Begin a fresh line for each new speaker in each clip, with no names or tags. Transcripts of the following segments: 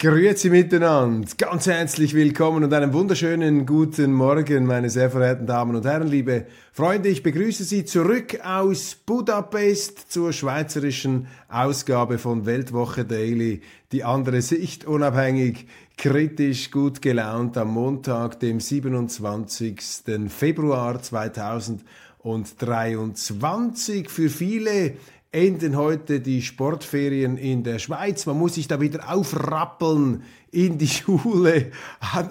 Grüezi miteinander, ganz herzlich willkommen und einen wunderschönen guten Morgen, meine sehr verehrten Damen und Herren, liebe Freunde. Ich begrüße Sie zurück aus Budapest zur schweizerischen Ausgabe von Weltwoche Daily. Die andere Sicht, unabhängig, kritisch, gut gelaunt am Montag, dem 27. Februar 2023. Für viele enden heute die Sportferien in der Schweiz. Man muss sich da wieder aufrappeln in die Schule,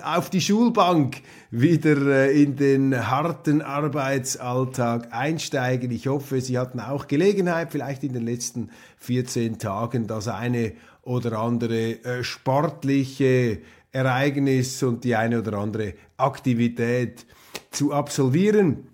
auf die Schulbank, wieder äh, in den harten Arbeitsalltag einsteigen. Ich hoffe, Sie hatten auch Gelegenheit, vielleicht in den letzten 14 Tagen das eine oder andere äh, sportliche Ereignis und die eine oder andere Aktivität zu absolvieren.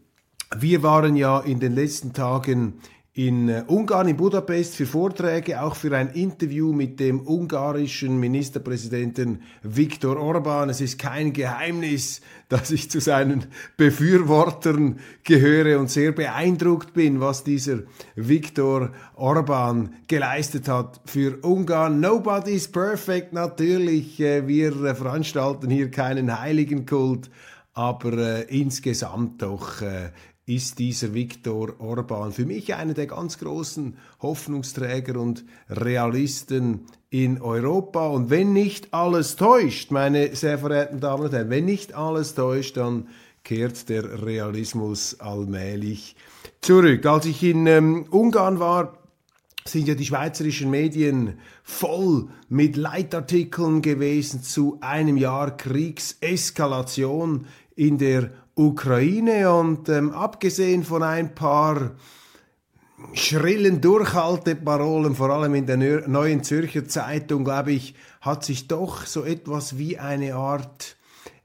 Wir waren ja in den letzten Tagen in äh, Ungarn, in Budapest, für Vorträge, auch für ein Interview mit dem ungarischen Ministerpräsidenten Viktor Orban. Es ist kein Geheimnis, dass ich zu seinen Befürwortern gehöre und sehr beeindruckt bin, was dieser Viktor Orban geleistet hat für Ungarn. Nobody's perfect, natürlich. Äh, wir äh, veranstalten hier keinen Heiligenkult aber äh, insgesamt doch äh, ist dieser Viktor Orban für mich einer der ganz großen Hoffnungsträger und Realisten in Europa. Und wenn nicht alles täuscht, meine sehr verehrten Damen und Herren, wenn nicht alles täuscht, dann kehrt der Realismus allmählich zurück. Als ich in ähm, Ungarn war, sind ja die schweizerischen Medien voll mit Leitartikeln gewesen zu einem Jahr Kriegseskalation in der Ukraine und ähm, abgesehen von ein paar schrillen Durchhalteparolen, vor allem in der Neuen Zürcher Zeitung, glaube ich, hat sich doch so etwas wie eine Art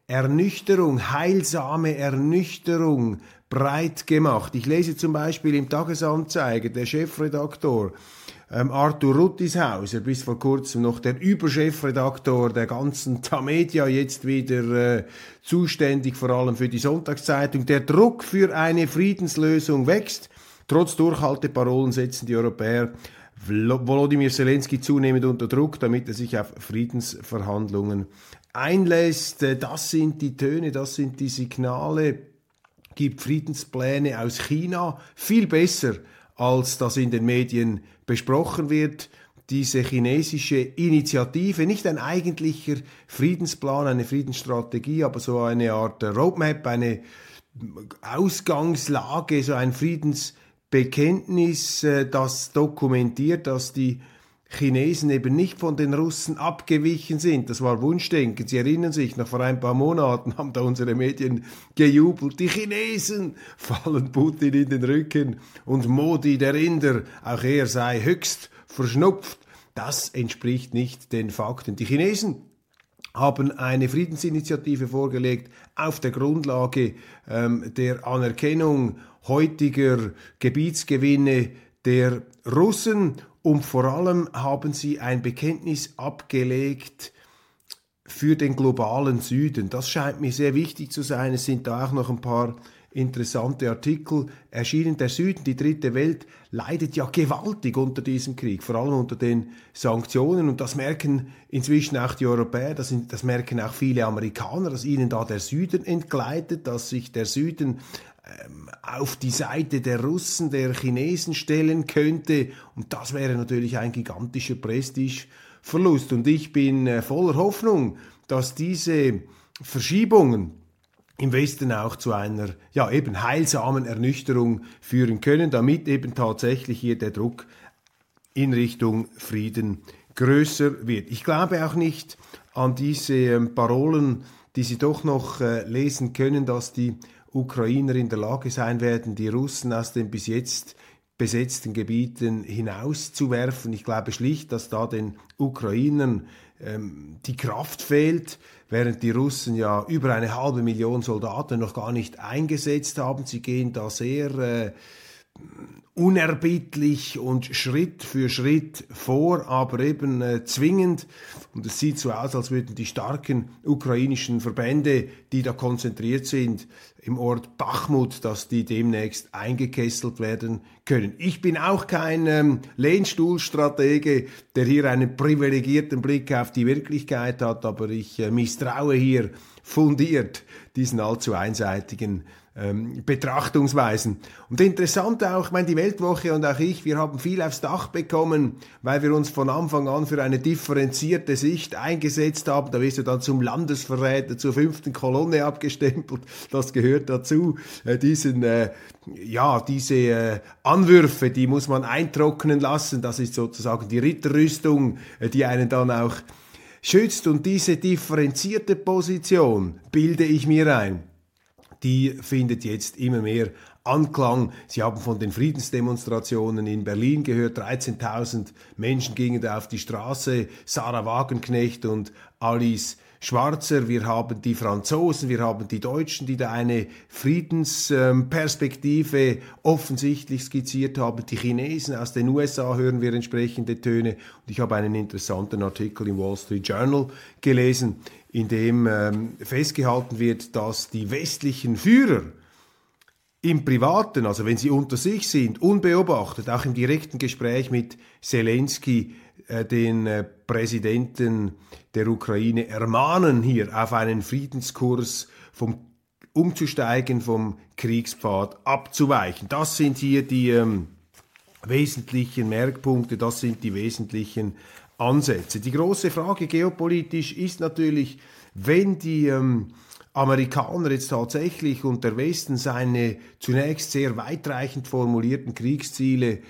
Ernüchterung, heilsame Ernüchterung breit gemacht. Ich lese zum Beispiel im Tagesanzeiger, der Chefredaktor ähm, Arthur Ruttishauser, bis vor kurzem noch der Überchefredaktor der ganzen Tamedia, jetzt wieder äh, zuständig vor allem für die Sonntagszeitung. Der Druck für eine Friedenslösung wächst. Trotz Durchhalteparolen setzen die Europäer Volodymyr Zelensky zunehmend unter Druck, damit er sich auf Friedensverhandlungen einlässt. Äh, das sind die Töne, das sind die Signale, gibt Friedenspläne aus China viel besser als das in den Medien besprochen wird, diese chinesische Initiative, nicht ein eigentlicher Friedensplan, eine Friedensstrategie, aber so eine Art Roadmap, eine Ausgangslage, so ein Friedensbekenntnis, äh, das dokumentiert, dass die Chinesen eben nicht von den Russen abgewichen sind. Das war Wunschdenken. Sie erinnern sich, noch vor ein paar Monaten haben da unsere Medien gejubelt. Die Chinesen fallen Putin in den Rücken und Modi, der Inder, auch er sei höchst verschnupft. Das entspricht nicht den Fakten. Die Chinesen haben eine Friedensinitiative vorgelegt auf der Grundlage ähm, der Anerkennung heutiger Gebietsgewinne der Russen und vor allem haben sie ein Bekenntnis abgelegt für den globalen Süden. Das scheint mir sehr wichtig zu sein. Es sind da auch noch ein paar interessante Artikel erschienen. Der Süden, die dritte Welt, leidet ja gewaltig unter diesem Krieg, vor allem unter den Sanktionen. Und das merken inzwischen auch die Europäer, das, das merken auch viele Amerikaner, dass ihnen da der Süden entgleitet, dass sich der Süden auf die Seite der Russen, der Chinesen stellen könnte. Und das wäre natürlich ein gigantischer Prestigeverlust. Und ich bin äh, voller Hoffnung, dass diese Verschiebungen im Westen auch zu einer ja eben heilsamen Ernüchterung führen können, damit eben tatsächlich hier der Druck in Richtung Frieden größer wird. Ich glaube auch nicht an diese ähm, Parolen die Sie doch noch äh, lesen können, dass die Ukrainer in der Lage sein werden, die Russen aus den bis jetzt besetzten Gebieten hinauszuwerfen. Ich glaube schlicht, dass da den Ukrainern ähm, die Kraft fehlt, während die Russen ja über eine halbe Million Soldaten noch gar nicht eingesetzt haben. Sie gehen da sehr äh, unerbittlich und Schritt für Schritt vor, aber eben äh, zwingend. Und es sieht so aus, als würden die starken ukrainischen Verbände, die da konzentriert sind, im Ort Bachmut, dass die demnächst eingekesselt werden können. Ich bin auch kein ähm, Lehnstuhlstratege, der hier einen privilegierten Blick auf die Wirklichkeit hat, aber ich äh, misstraue hier fundiert diesen allzu einseitigen ähm, Betrachtungsweisen. Und interessant auch, ich meine, die Weltwoche und auch ich, wir haben viel aufs Dach bekommen, weil wir uns von Anfang an für eine differenzierte Sicht eingesetzt haben. Da wirst du dann zum Landesverräter, zur fünften Kolonne abgestempelt. Das gehört dazu. Äh, diesen, äh, ja, diese äh, Anwürfe, die muss man eintrocknen lassen. Das ist sozusagen die Ritterrüstung, äh, die einen dann auch schützt. Und diese differenzierte Position bilde ich mir ein die findet jetzt immer mehr Anklang. Sie haben von den Friedensdemonstrationen in Berlin gehört. 13.000 Menschen gingen da auf die Straße. Sarah Wagenknecht und Alice Schwarzer, wir haben die Franzosen, wir haben die Deutschen, die da eine Friedensperspektive offensichtlich skizziert haben. Die Chinesen aus den USA hören wir entsprechende Töne. Und ich habe einen interessanten Artikel im Wall Street Journal gelesen, in dem ähm, festgehalten wird, dass die westlichen Führer im Privaten, also wenn sie unter sich sind, unbeobachtet, auch im direkten Gespräch mit Zelensky, äh, den äh, Präsidenten der Ukraine ermahnen, hier auf einen Friedenskurs vom umzusteigen, vom Kriegspfad abzuweichen. Das sind hier die ähm, wesentlichen Merkpunkte, das sind die wesentlichen Ansätze. Die große Frage geopolitisch ist natürlich, wenn die ähm, Amerikaner jetzt tatsächlich und der Westen seine zunächst sehr weitreichend formulierten Kriegsziele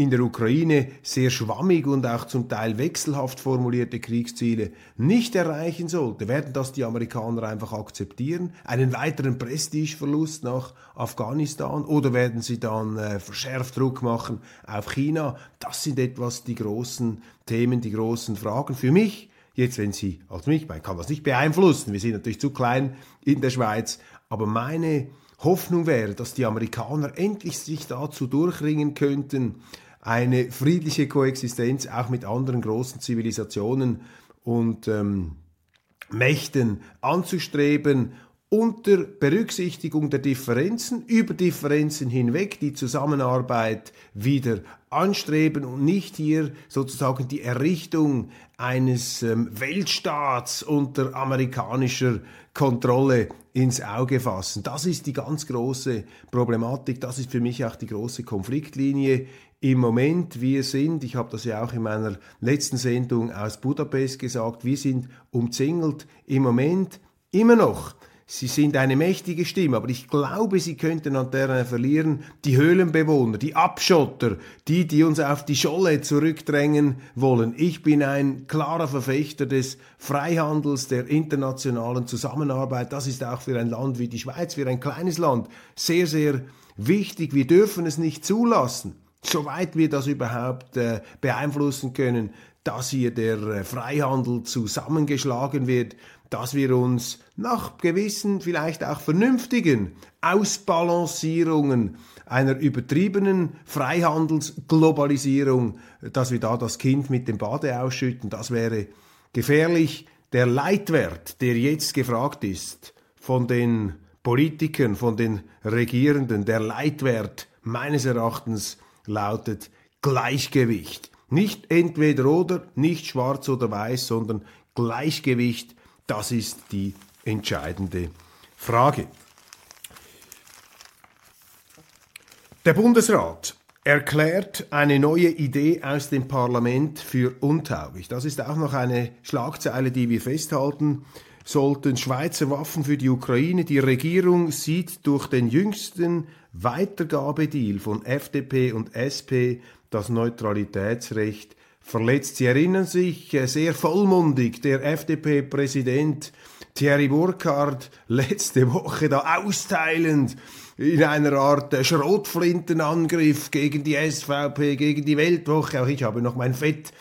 in der Ukraine sehr schwammig und auch zum Teil wechselhaft formulierte Kriegsziele nicht erreichen sollte, werden das die Amerikaner einfach akzeptieren? Einen weiteren Prestigeverlust nach Afghanistan? Oder werden sie dann äh, verschärft Druck machen auf China? Das sind etwas die großen Themen, die großen Fragen. Für mich, jetzt wenn Sie, als mich, man kann das nicht beeinflussen, wir sind natürlich zu klein in der Schweiz, aber meine Hoffnung wäre, dass die Amerikaner endlich sich dazu durchringen könnten, eine friedliche Koexistenz auch mit anderen großen Zivilisationen und ähm, Mächten anzustreben unter Berücksichtigung der Differenzen, über Differenzen hinweg die Zusammenarbeit wieder anstreben und nicht hier sozusagen die Errichtung eines ähm, Weltstaats unter amerikanischer Kontrolle ins Auge fassen. Das ist die ganz große Problematik, das ist für mich auch die große Konfliktlinie im Moment. Wir sind, ich habe das ja auch in meiner letzten Sendung aus Budapest gesagt, wir sind umzingelt im Moment immer noch Sie sind eine mächtige Stimme, aber ich glaube, sie könnten an der verlieren. Die Höhlenbewohner, die Abschotter, die, die uns auf die Scholle zurückdrängen wollen. Ich bin ein klarer Verfechter des Freihandels, der internationalen Zusammenarbeit. Das ist auch für ein Land wie die Schweiz, für ein kleines Land, sehr, sehr wichtig. Wir dürfen es nicht zulassen, soweit wir das überhaupt äh, beeinflussen können, dass hier der äh, Freihandel zusammengeschlagen wird dass wir uns nach gewissen, vielleicht auch vernünftigen Ausbalancierungen einer übertriebenen Freihandelsglobalisierung, dass wir da das Kind mit dem Bade ausschütten, das wäre gefährlich. Der Leitwert, der jetzt gefragt ist von den Politikern, von den Regierenden, der Leitwert meines Erachtens lautet Gleichgewicht. Nicht entweder oder, nicht schwarz oder weiß, sondern Gleichgewicht das ist die entscheidende Frage. Der Bundesrat erklärt eine neue Idee aus dem Parlament für untauglich. Das ist auch noch eine Schlagzeile, die wir festhalten sollten. Schweizer Waffen für die Ukraine. Die Regierung sieht durch den jüngsten Weitergabedeal von FDP und SP das Neutralitätsrecht verletzt. Sie erinnern sich, äh, sehr vollmundig, der FDP-Präsident Thierry Burkhardt letzte Woche da austeilend in einer Art Schrotflintenangriff gegen die SVP, gegen die Weltwoche. Auch ich habe noch mein Fett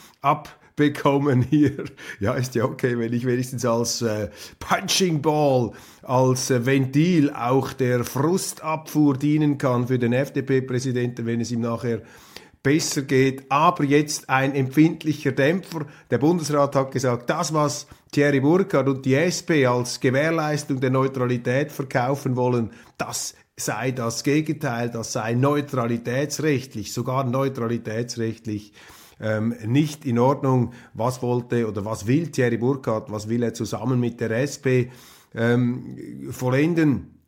abbekommen hier. Ja, ist ja okay, wenn ich wenigstens als äh, Punching Ball, als äh, Ventil auch der Frustabfuhr dienen kann für den FDP-Präsidenten, wenn es ihm nachher besser geht, aber jetzt ein empfindlicher Dämpfer. Der Bundesrat hat gesagt, das, was Thierry Burkhardt und die SP als Gewährleistung der Neutralität verkaufen wollen, das sei das Gegenteil, das sei neutralitätsrechtlich, sogar neutralitätsrechtlich ähm, nicht in Ordnung. Was wollte oder was will Thierry Burkhardt, was will er zusammen mit der SP ähm, vollenden?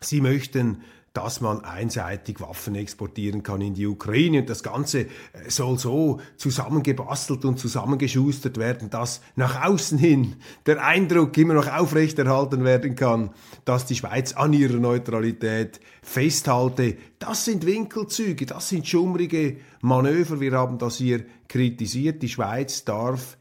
Sie möchten dass man einseitig Waffen exportieren kann in die Ukraine. Und das Ganze äh, soll so zusammengebastelt und zusammengeschustert werden, dass nach außen hin der Eindruck immer noch aufrechterhalten werden kann, dass die Schweiz an ihrer Neutralität festhalte. Das sind Winkelzüge, das sind schummrige Manöver. Wir haben das hier kritisiert. Die Schweiz darf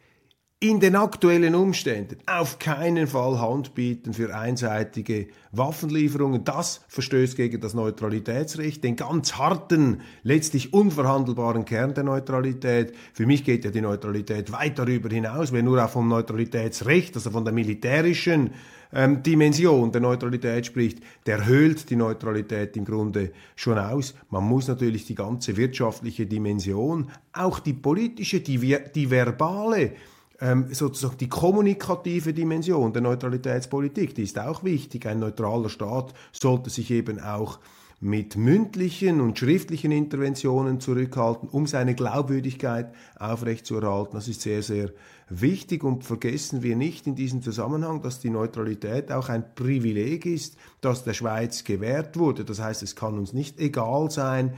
in den aktuellen Umständen auf keinen Fall Hand bieten für einseitige Waffenlieferungen. Das verstößt gegen das Neutralitätsrecht, den ganz harten, letztlich unverhandelbaren Kern der Neutralität. Für mich geht ja die Neutralität weit darüber hinaus. Wer nur auch vom Neutralitätsrecht, also von der militärischen ähm, Dimension der Neutralität spricht, der höhlt die Neutralität im Grunde schon aus. Man muss natürlich die ganze wirtschaftliche Dimension, auch die politische, die, die verbale, ähm, sozusagen die kommunikative Dimension der Neutralitätspolitik, die ist auch wichtig. Ein neutraler Staat sollte sich eben auch mit mündlichen und schriftlichen Interventionen zurückhalten, um seine Glaubwürdigkeit aufrechtzuerhalten. Das ist sehr, sehr wichtig und vergessen wir nicht in diesem Zusammenhang, dass die Neutralität auch ein Privileg ist, das der Schweiz gewährt wurde. Das heißt, es kann uns nicht egal sein,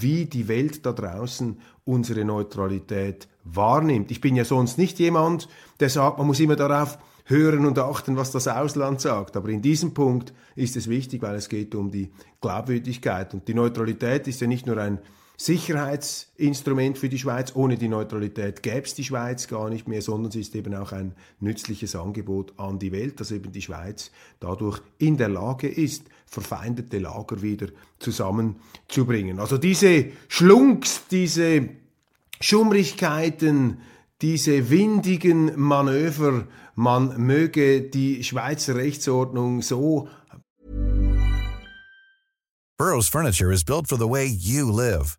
wie die Welt da draußen unsere Neutralität wahrnimmt. Ich bin ja sonst nicht jemand, der sagt, man muss immer darauf hören und achten, was das Ausland sagt. Aber in diesem Punkt ist es wichtig, weil es geht um die Glaubwürdigkeit. Und die Neutralität ist ja nicht nur ein Sicherheitsinstrument für die Schweiz. Ohne die Neutralität gäbe es die Schweiz gar nicht mehr, sondern sie ist eben auch ein nützliches Angebot an die Welt, dass eben die Schweiz dadurch in der Lage ist, verfeindete Lager wieder zusammenzubringen. Also diese Schlunks, diese Schummrigkeiten, diese windigen Manöver, man möge die Schweizer Rechtsordnung so
Burroughs Furniture is built for the way you live.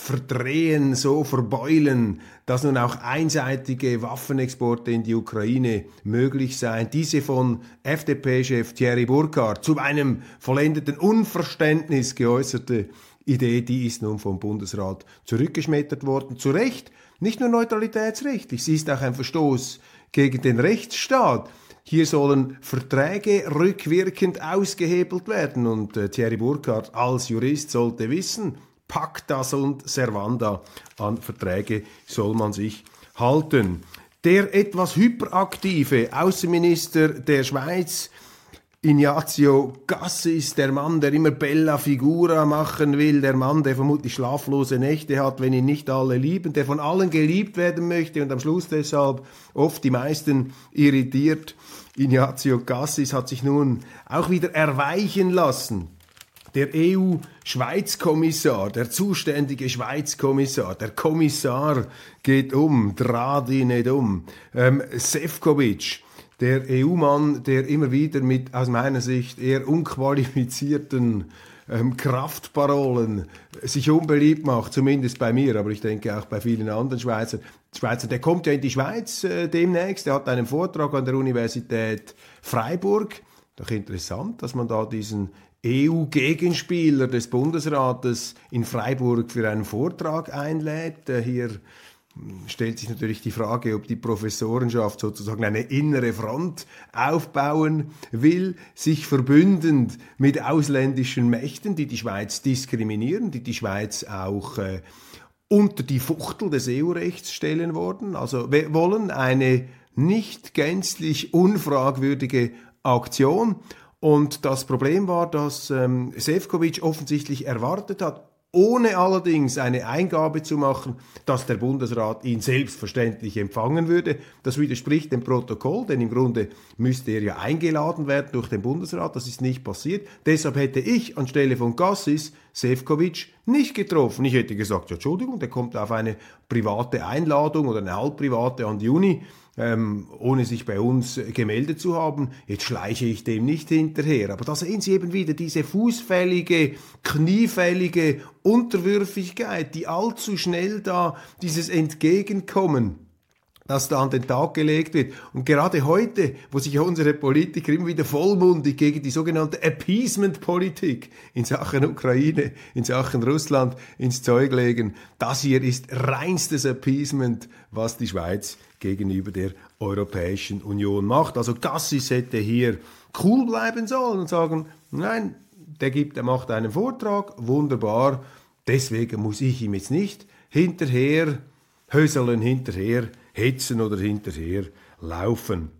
verdrehen, so verbeulen, dass nun auch einseitige Waffenexporte in die Ukraine möglich seien. Diese von FDP-Chef Thierry Burkhardt zu einem vollendeten Unverständnis geäußerte Idee, die ist nun vom Bundesrat zurückgeschmettert worden. Zu Recht, nicht nur neutralitätsrechtlich, sie ist auch ein Verstoß gegen den Rechtsstaat. Hier sollen Verträge rückwirkend ausgehebelt werden und äh, Thierry Burkhardt als Jurist sollte wissen, Pactas und Servanda an Verträge soll man sich halten. Der etwas hyperaktive Außenminister der Schweiz, Ignazio Gassis, der Mann, der immer Bella Figura machen will, der Mann, der vermutlich schlaflose Nächte hat, wenn ihn nicht alle lieben, der von allen geliebt werden möchte und am Schluss deshalb oft die meisten irritiert. Ignazio Gassis hat sich nun auch wieder erweichen lassen der EU-Schweiz-Kommissar, der zuständige Schweiz-Kommissar, der Kommissar geht um, Dradi nicht um, ähm, Sefcovic, der EU-Mann, der immer wieder mit aus meiner Sicht eher unqualifizierten ähm, Kraftparolen sich unbeliebt macht, zumindest bei mir, aber ich denke auch bei vielen anderen Schweizer. Schweizer, der kommt ja in die Schweiz äh, demnächst, der hat einen Vortrag an der Universität Freiburg. Doch interessant, dass man da diesen EU-Gegenspieler des Bundesrates in Freiburg für einen Vortrag einlädt. Äh, hier stellt sich natürlich die Frage, ob die Professorenschaft sozusagen eine innere Front aufbauen will, sich verbündend mit ausländischen Mächten, die die Schweiz diskriminieren, die die Schweiz auch äh, unter die Fuchtel des EU-Rechts stellen wollen. Also wir wollen eine nicht gänzlich unfragwürdige Aktion. Und das Problem war, dass ähm, Sefcovic offensichtlich erwartet hat, ohne allerdings eine Eingabe zu machen, dass der Bundesrat ihn selbstverständlich empfangen würde. Das widerspricht dem Protokoll, denn im Grunde müsste er ja eingeladen werden durch den Bundesrat. Das ist nicht passiert. Deshalb hätte ich anstelle von Gassis Sefcovic nicht getroffen. Ich hätte gesagt, ja, Entschuldigung, der kommt auf eine private Einladung oder eine halbprivate an die Uni ähm, ohne sich bei uns gemeldet zu haben. Jetzt schleiche ich dem nicht hinterher. Aber da sehen Sie eben wieder diese fußfällige, kniefällige Unterwürfigkeit, die allzu schnell da dieses Entgegenkommen das da an den Tag gelegt wird. Und gerade heute, wo sich unsere Politiker immer wieder vollmundig gegen die sogenannte Appeasement-Politik in Sachen Ukraine, in Sachen Russland ins Zeug legen, das hier ist reinstes Appeasement, was die Schweiz gegenüber der Europäischen Union macht. Also Gassis hätte hier cool bleiben sollen und sagen, nein, der gibt, der macht einen Vortrag, wunderbar, deswegen muss ich ihm jetzt nicht hinterher, höseln hinterher, hetzen oder hinterher laufen.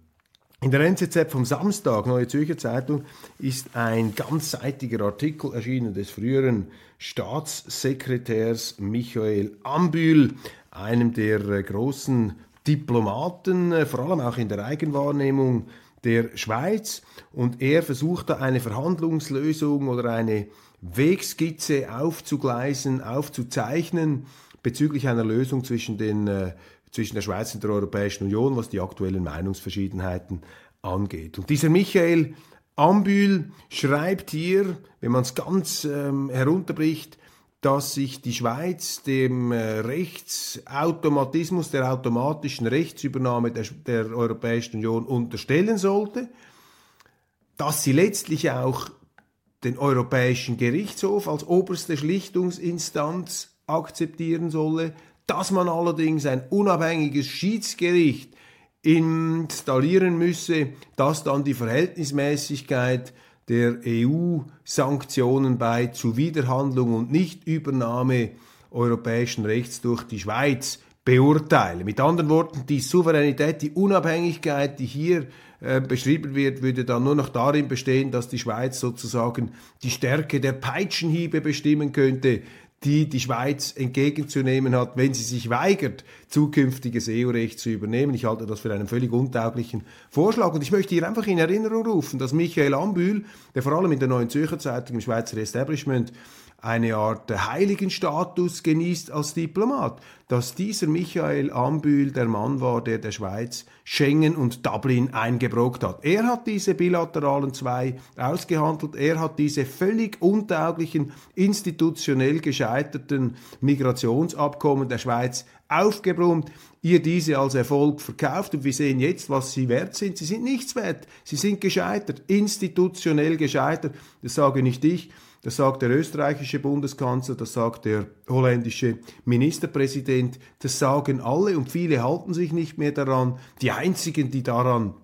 In der NZZ vom Samstag, Neue Zürcher Zeitung, ist ein ganzseitiger Artikel erschienen des früheren Staatssekretärs Michael Ambühl, einem der äh, großen Diplomaten, äh, vor allem auch in der Eigenwahrnehmung der Schweiz. Und er versucht da eine Verhandlungslösung oder eine Wegskizze aufzugleisen, aufzuzeichnen bezüglich einer Lösung zwischen, den, äh, zwischen der Schweiz und der Europäischen Union, was die aktuellen Meinungsverschiedenheiten angeht. Und dieser Michael Ambühl schreibt hier, wenn man es ganz ähm, herunterbricht, dass sich die Schweiz dem äh, Rechtsautomatismus, der automatischen Rechtsübernahme der, der Europäischen Union unterstellen sollte, dass sie letztlich auch den Europäischen Gerichtshof als oberste Schlichtungsinstanz akzeptieren solle, dass man allerdings ein unabhängiges Schiedsgericht installieren müsse, das dann die Verhältnismäßigkeit der EU-Sanktionen bei Zuwiderhandlung und Nichtübernahme europäischen Rechts durch die Schweiz beurteile. Mit anderen Worten, die Souveränität, die Unabhängigkeit, die hier äh, beschrieben wird, würde dann nur noch darin bestehen, dass die Schweiz sozusagen die Stärke der Peitschenhiebe bestimmen könnte, die die Schweiz entgegenzunehmen hat, wenn sie sich weigert, zukünftiges EU-Recht zu übernehmen. Ich halte das für einen völlig untauglichen Vorschlag. Und ich möchte hier einfach in Erinnerung rufen, dass Michael Ambühl, der vor allem in der Neuen Zürcher Zeitung im Schweizer Establishment eine Art Heiligenstatus genießt als Diplomat, dass dieser Michael Ambühl der Mann war, der der Schweiz Schengen und Dublin eingebrockt hat. Er hat diese bilateralen zwei ausgehandelt, er hat diese völlig untauglichen, institutionell gescheiterten Migrationsabkommen der Schweiz aufgebrummt, ihr diese als Erfolg verkauft. Und wir sehen jetzt, was sie wert sind. Sie sind nichts wert, sie sind gescheitert, institutionell gescheitert, das sage nicht ich, das sagt der österreichische Bundeskanzler, das sagt der holländische Ministerpräsident, das sagen alle und viele halten sich nicht mehr daran. Die einzigen, die daran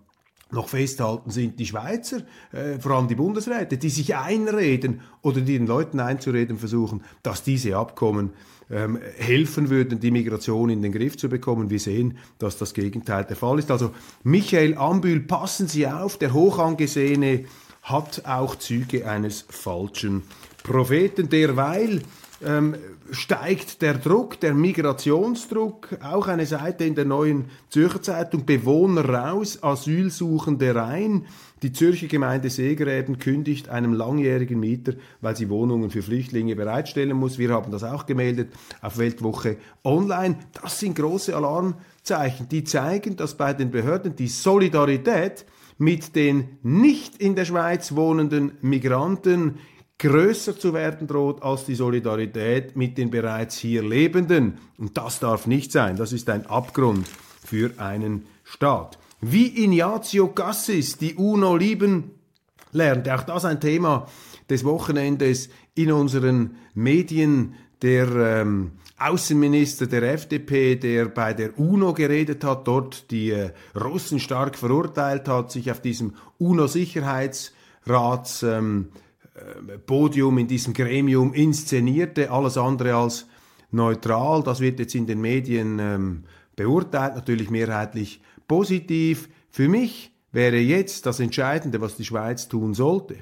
noch festhalten, sind die Schweizer, äh, vor allem die Bundesräte, die sich einreden oder die den Leuten einzureden versuchen, dass diese Abkommen ähm, helfen würden, die Migration in den Griff zu bekommen. Wir sehen, dass das Gegenteil der Fall ist. Also Michael Ambühl, passen Sie auf, der hochangesehene hat auch Züge eines falschen Propheten. Derweil ähm, steigt der Druck, der Migrationsdruck, auch eine Seite in der neuen Zürcher Zeitung, Bewohner raus, Asylsuchende rein. Die Zürcher Gemeinde Seegräben kündigt einem langjährigen Mieter, weil sie Wohnungen für Flüchtlinge bereitstellen muss. Wir haben das auch gemeldet auf Weltwoche Online. Das sind große Alarm. Zeichen, die zeigen, dass bei den Behörden die Solidarität mit den nicht in der Schweiz wohnenden Migranten größer zu werden droht als die Solidarität mit den bereits hier Lebenden. Und das darf nicht sein. Das ist ein Abgrund für einen Staat. Wie Ignazio Cassis die UNO lieben lernt. Auch das ein Thema des Wochenendes in unseren Medien. Der ähm, Außenminister der FDP, der bei der UNO geredet hat, dort die äh, Russen stark verurteilt hat, sich auf diesem UNO-Sicherheitsrats ähm, äh, in diesem Gremium inszenierte, alles andere als neutral. Das wird jetzt in den Medien ähm, beurteilt, natürlich mehrheitlich positiv. Für mich wäre jetzt das Entscheidende, was die Schweiz tun sollte.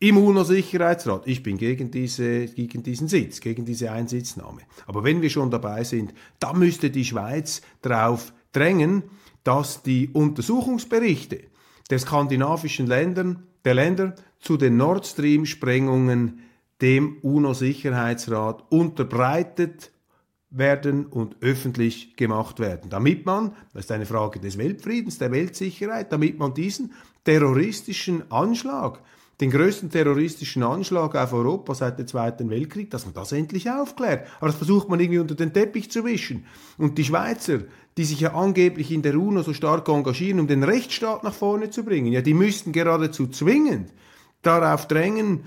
Im UNO-Sicherheitsrat, ich bin gegen, diese, gegen diesen Sitz, gegen diese Einsitznahme. Aber wenn wir schon dabei sind, dann müsste die Schweiz darauf drängen, dass die Untersuchungsberichte der skandinavischen Ländern, der Länder zu den Nord Stream-Sprengungen dem UNO-Sicherheitsrat unterbreitet werden und öffentlich gemacht werden, damit man, das ist eine Frage des Weltfriedens, der Weltsicherheit, damit man diesen terroristischen Anschlag, den größten terroristischen Anschlag auf Europa seit dem Zweiten Weltkrieg, dass man das endlich aufklärt. Aber das versucht man irgendwie unter den Teppich zu wischen. Und die Schweizer, die sich ja angeblich in der UNO so stark engagieren, um den Rechtsstaat nach vorne zu bringen, ja, die müssten geradezu zwingend darauf drängen,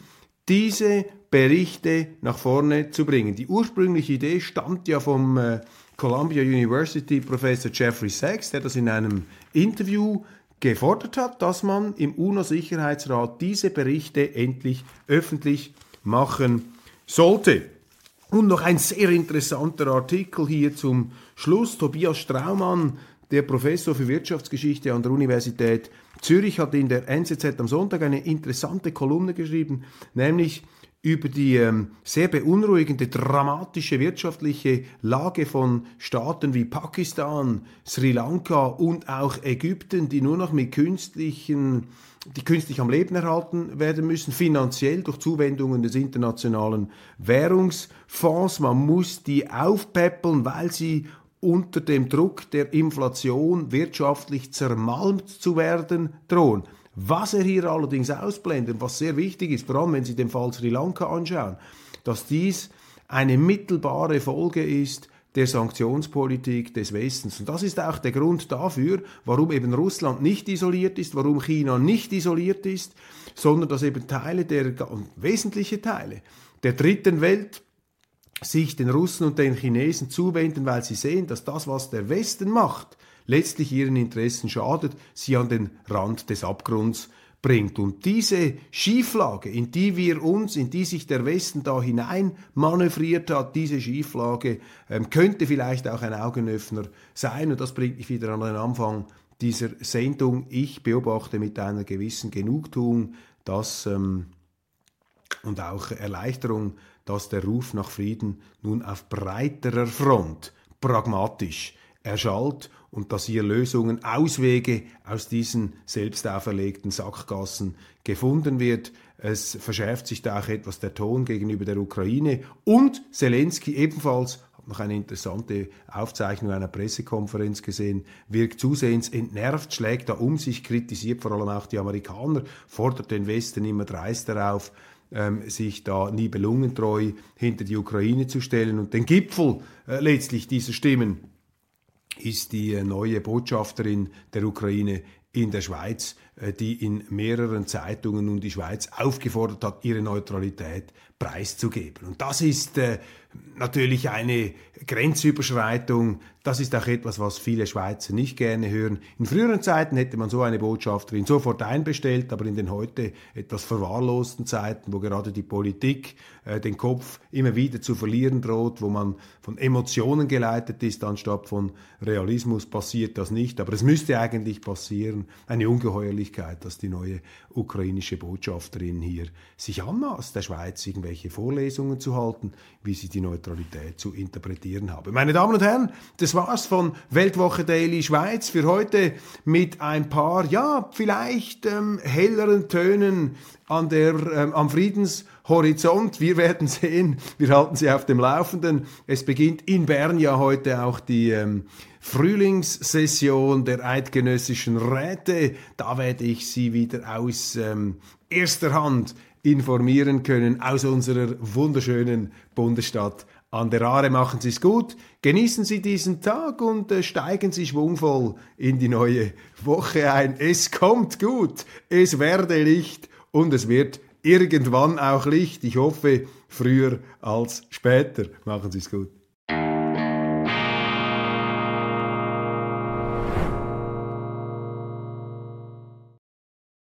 diese Berichte nach vorne zu bringen. Die ursprüngliche Idee stammt ja vom äh, Columbia University Professor Jeffrey Sachs, der das in einem Interview gefordert hat, dass man im UNO-Sicherheitsrat diese Berichte endlich öffentlich machen sollte. Und noch ein sehr interessanter Artikel hier zum Schluss. Tobias Straumann, der Professor für Wirtschaftsgeschichte an der Universität Zürich, hat in der NZZ am Sonntag eine interessante Kolumne geschrieben, nämlich über die ähm, sehr beunruhigende, dramatische wirtschaftliche Lage von Staaten wie Pakistan, Sri Lanka und auch Ägypten, die nur noch mit künstlichen, die künstlich am Leben erhalten werden müssen, finanziell durch Zuwendungen des Internationalen Währungsfonds. Man muss die aufpäppeln, weil sie unter dem Druck der Inflation wirtschaftlich zermalmt zu werden drohen. Was er hier allerdings ausblendet, was sehr wichtig ist, vor allem wenn Sie den Fall Sri Lanka anschauen, dass dies eine mittelbare Folge ist der Sanktionspolitik des Westens. Und das ist auch der Grund dafür, warum eben Russland nicht isoliert ist, warum China nicht isoliert ist, sondern dass eben Teile der, wesentliche Teile der dritten Welt sich den Russen und den Chinesen zuwenden, weil sie sehen, dass das, was der Westen macht, letztlich ihren Interessen schadet, sie an den Rand des Abgrunds bringt. Und diese Schieflage, in die wir uns, in die sich der Westen da hinein manövriert hat, diese Schieflage ähm, könnte vielleicht auch ein Augenöffner sein. Und das bringt mich wieder an den Anfang dieser Sendung. Ich beobachte mit einer gewissen Genugtuung, dass ähm, und auch Erleichterung, dass der Ruf nach Frieden nun auf breiterer Front pragmatisch erschallt und dass hier Lösungen, Auswege aus diesen selbst auferlegten Sackgassen gefunden wird. Es verschärft sich da auch etwas der Ton gegenüber der Ukraine und Zelensky ebenfalls noch eine interessante Aufzeichnung einer Pressekonferenz gesehen, wirkt zusehends entnervt, schlägt da um sich, kritisiert vor allem auch die Amerikaner, fordert den Westen immer dreister auf, ähm, sich da nibelungentreu hinter die Ukraine zu stellen und den Gipfel äh, letztlich dieser Stimmen ist die neue Botschafterin der Ukraine in der Schweiz, äh, die in mehreren Zeitungen nun die Schweiz aufgefordert hat, ihre Neutralität preiszugeben. Und das ist äh, natürlich eine Grenzüberschreitung. Das ist auch etwas, was viele Schweizer nicht gerne hören. In früheren Zeiten hätte man so eine Botschafterin sofort einbestellt, aber in den heute etwas verwahrlosten Zeiten, wo gerade die Politik äh, den Kopf immer wieder zu verlieren droht, wo man von Emotionen geleitet ist anstatt von Realismus, passiert das nicht. Aber es müsste eigentlich passieren. Eine Ungeheuerlichkeit, dass die neue ukrainische Botschafterin hier sich anmaßt, der Schweiz irgendwelche Vorlesungen zu halten, wie sie die Neutralität zu interpretieren habe. Meine Damen und Herren, das war's von Weltwoche Daily Schweiz für heute mit ein paar, ja, vielleicht ähm, helleren Tönen an der, ähm, am Friedenshorizont. Wir werden sehen, wir halten Sie auf dem Laufenden. Es beginnt in Bern ja heute auch die ähm, Frühlingssession der eidgenössischen Räte. Da werde ich Sie wieder aus ähm, erster Hand informieren können aus unserer wunderschönen Bundesstadt an der Aare. Machen Sie es gut, genießen Sie diesen Tag und äh, steigen Sie schwungvoll in die neue Woche ein. Es kommt gut, es werde Licht und es wird irgendwann auch Licht. Ich hoffe, früher als später. Machen Sie es gut.